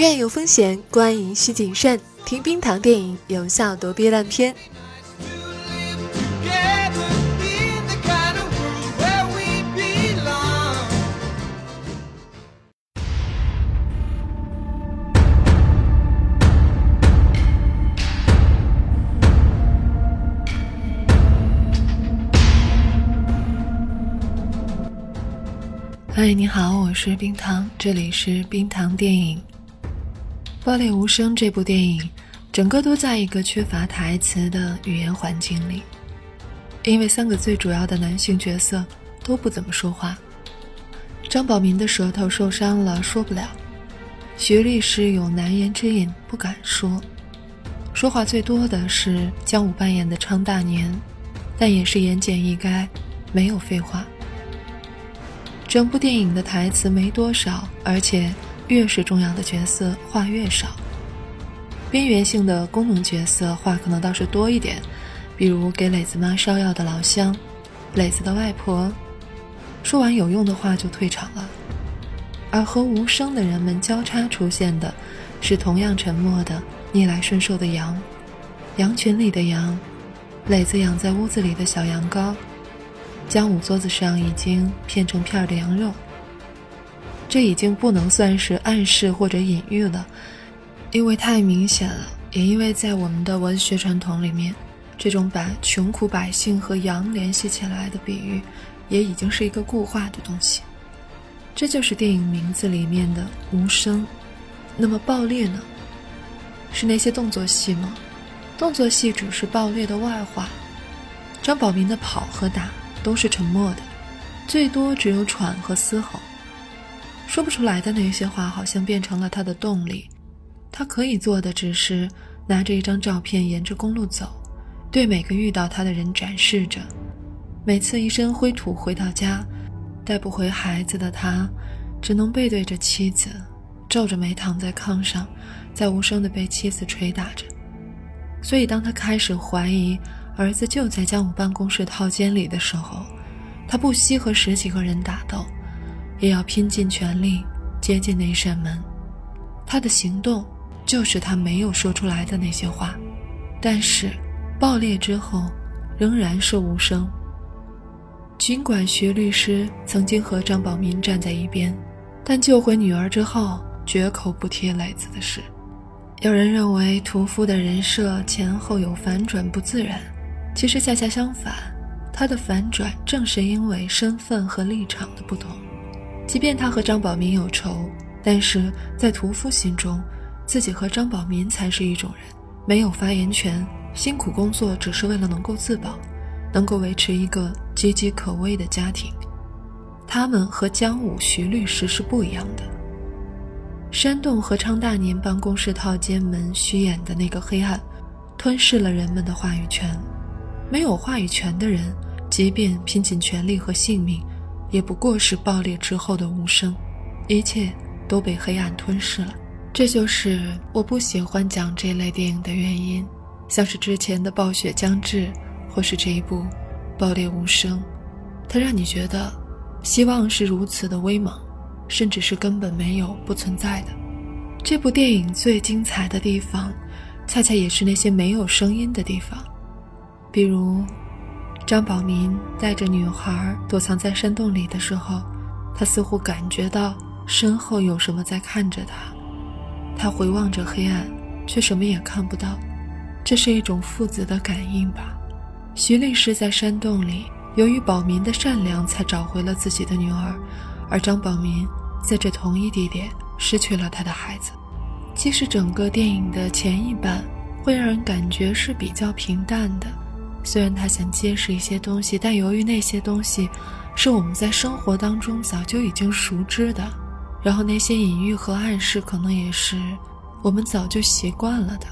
院有风险，观影需谨慎。听冰糖电影，有效躲避烂片。嗨，你好，我是冰糖，这里是冰糖电影。《爆裂无声》这部电影，整个都在一个缺乏台词的语言环境里，因为三个最主要的男性角色都不怎么说话。张宝民的舌头受伤了，说不了；徐律师有难言之隐，不敢说。说话最多的是姜武扮演的昌大年，但也是言简意赅，没有废话。整部电影的台词没多少，而且。越是重要的角色话越少，边缘性的功能角色话可能倒是多一点，比如给磊子妈烧药的老乡，磊子的外婆，说完有用的话就退场了。而和无声的人们交叉出现的，是同样沉默的逆来顺受的羊，羊群里的羊，磊子养在屋子里的小羊羔，江武桌子上已经片成片的羊肉。这已经不能算是暗示或者隐喻了，因为太明显了，也因为在我们的文学传统里面，这种把穷苦百姓和羊联系起来的比喻，也已经是一个固化的东西。这就是电影名字里面的无声。那么爆裂呢？是那些动作戏吗？动作戏只是爆裂的外化。张宝民的跑和打都是沉默的，最多只有喘和嘶吼。说不出来的那些话，好像变成了他的动力。他可以做的只是拿着一张照片，沿着公路走，对每个遇到他的人展示着。每次一身灰土回到家，带不回孩子的他，只能背对着妻子，皱着眉躺在炕上，在无声地被妻子捶打着。所以，当他开始怀疑儿子就在江武办公室套间里的时候，他不惜和十几个人打斗。也要拼尽全力接近那扇门。他的行动就是他没有说出来的那些话，但是爆裂之后仍然是无声。尽管徐律师曾经和张宝民站在一边，但救回女儿之后绝口不提磊子的事。有人认为屠夫的人设前后有反转不自然，其实恰恰相反，他的反转正是因为身份和立场的不同。即便他和张宝民有仇，但是在屠夫心中，自己和张宝民才是一种人，没有发言权，辛苦工作只是为了能够自保，能够维持一个岌岌可危的家庭。他们和江武、徐律师是不一样的。山洞和昌大年办公室套间门虚掩的那个黑暗，吞噬了人们的话语权。没有话语权的人，即便拼尽全力和性命。也不过是爆裂之后的无声，一切都被黑暗吞噬了。这就是我不喜欢讲这类电影的原因，像是之前的《暴雪将至》，或是这一部《爆裂无声》，它让你觉得希望是如此的威猛，甚至是根本没有、不存在的。这部电影最精彩的地方，恰恰也是那些没有声音的地方，比如。张宝民带着女孩躲藏在山洞里的时候，他似乎感觉到身后有什么在看着他。他回望着黑暗，却什么也看不到。这是一种父子的感应吧？徐律师在山洞里，由于宝民的善良，才找回了自己的女儿；而张宝民在这同一地点失去了他的孩子。其实，整个电影的前一半会让人感觉是比较平淡的。虽然他想揭示一些东西，但由于那些东西是我们在生活当中早就已经熟知的，然后那些隐喻和暗示可能也是我们早就习惯了的。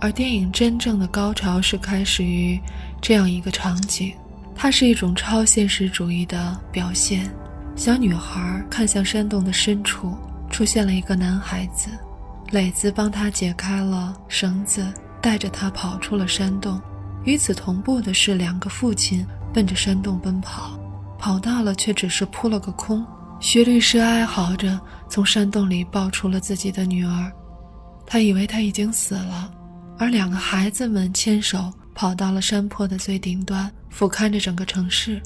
而电影真正的高潮是开始于这样一个场景，它是一种超现实主义的表现。小女孩看向山洞的深处，出现了一个男孩子，磊子帮她解开了绳子，带着她跑出了山洞。与此同步的是，两个父亲奔着山洞奔跑，跑到了却只是扑了个空。徐律师哀嚎着从山洞里抱出了自己的女儿，他以为他已经死了，而两个孩子们牵手跑到了山坡的最顶端，俯瞰着整个城市。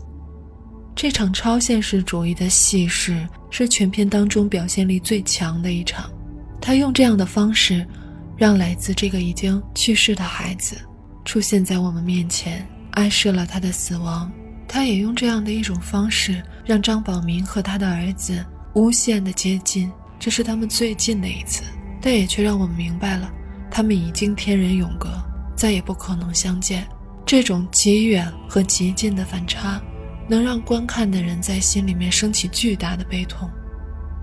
这场超现实主义的戏是是全片当中表现力最强的一场。他用这样的方式，让来自这个已经去世的孩子出现在我们面前，暗示了他的死亡。他也用这样的一种方式，让张宝明和他的儿子无限的接近，这是他们最近的一次。但也却让我们明白了，他们已经天人永隔，再也不可能相见。这种极远和极近的反差，能让观看的人在心里面升起巨大的悲痛。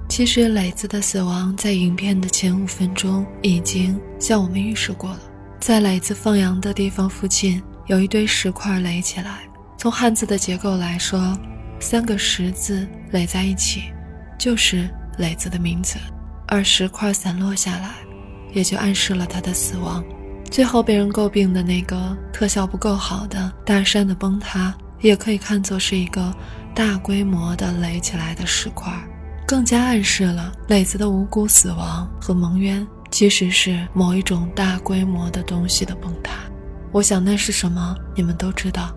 其实，磊子的死亡在影片的前五分钟已经向我们预示过了。在磊子放羊的地方附近，有一堆石块垒起来。从汉字的结构来说，三个石字垒在一起，就是磊子的名字。而石块散落下来，也就暗示了他的死亡。最后被人诟病的那个特效不够好的大山的崩塌，也可以看作是一个大规模的垒起来的石块，更加暗示了磊子的无辜死亡和蒙冤其实是某一种大规模的东西的崩塌。我想那是什么，你们都知道。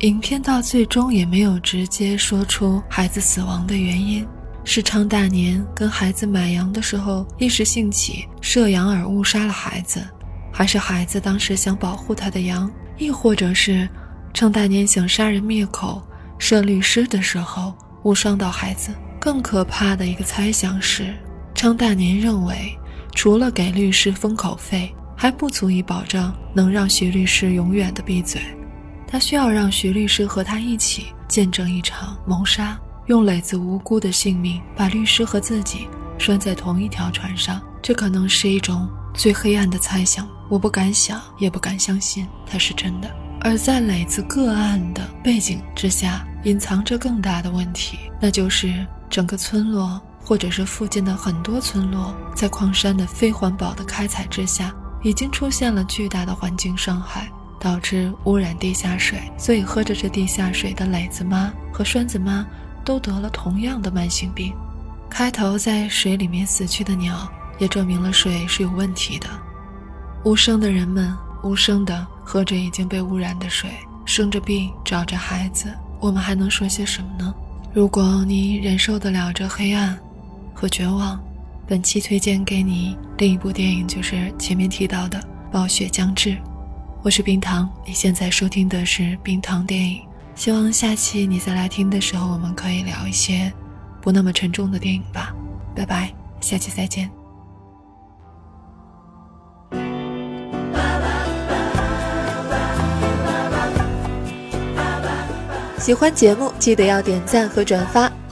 影片到最终也没有直接说出孩子死亡的原因。是昌大年跟孩子买羊的时候一时兴起射羊而误杀了孩子，还是孩子当时想保护他的羊，亦或者是昌大年想杀人灭口射律师的时候误伤到孩子？更可怕的一个猜想是，昌大年认为除了给律师封口费，还不足以保证能让徐律师永远的闭嘴，他需要让徐律师和他一起见证一场谋杀。用磊子无辜的性命把律师和自己拴在同一条船上，这可能是一种最黑暗的猜想。我不敢想，也不敢相信它是真的。而在磊子个案的背景之下，隐藏着更大的问题，那就是整个村落，或者是附近的很多村落，在矿山的非环保的开采之下，已经出现了巨大的环境伤害，导致污染地下水。所以，喝着这地下水的磊子妈和栓子妈。都得了同样的慢性病。开头在水里面死去的鸟，也证明了水是有问题的。无声的人们无声的喝着已经被污染的水，生着病，找着孩子，我们还能说些什么呢？如果你忍受得了这黑暗和绝望，本期推荐给你另一部电影，就是前面提到的《暴雪将至》。我是冰糖，你现在收听的是冰糖电影。希望下期你再来听的时候，我们可以聊一些不那么沉重的电影吧。拜拜，下期再见。喜欢节目记得要点赞和转发，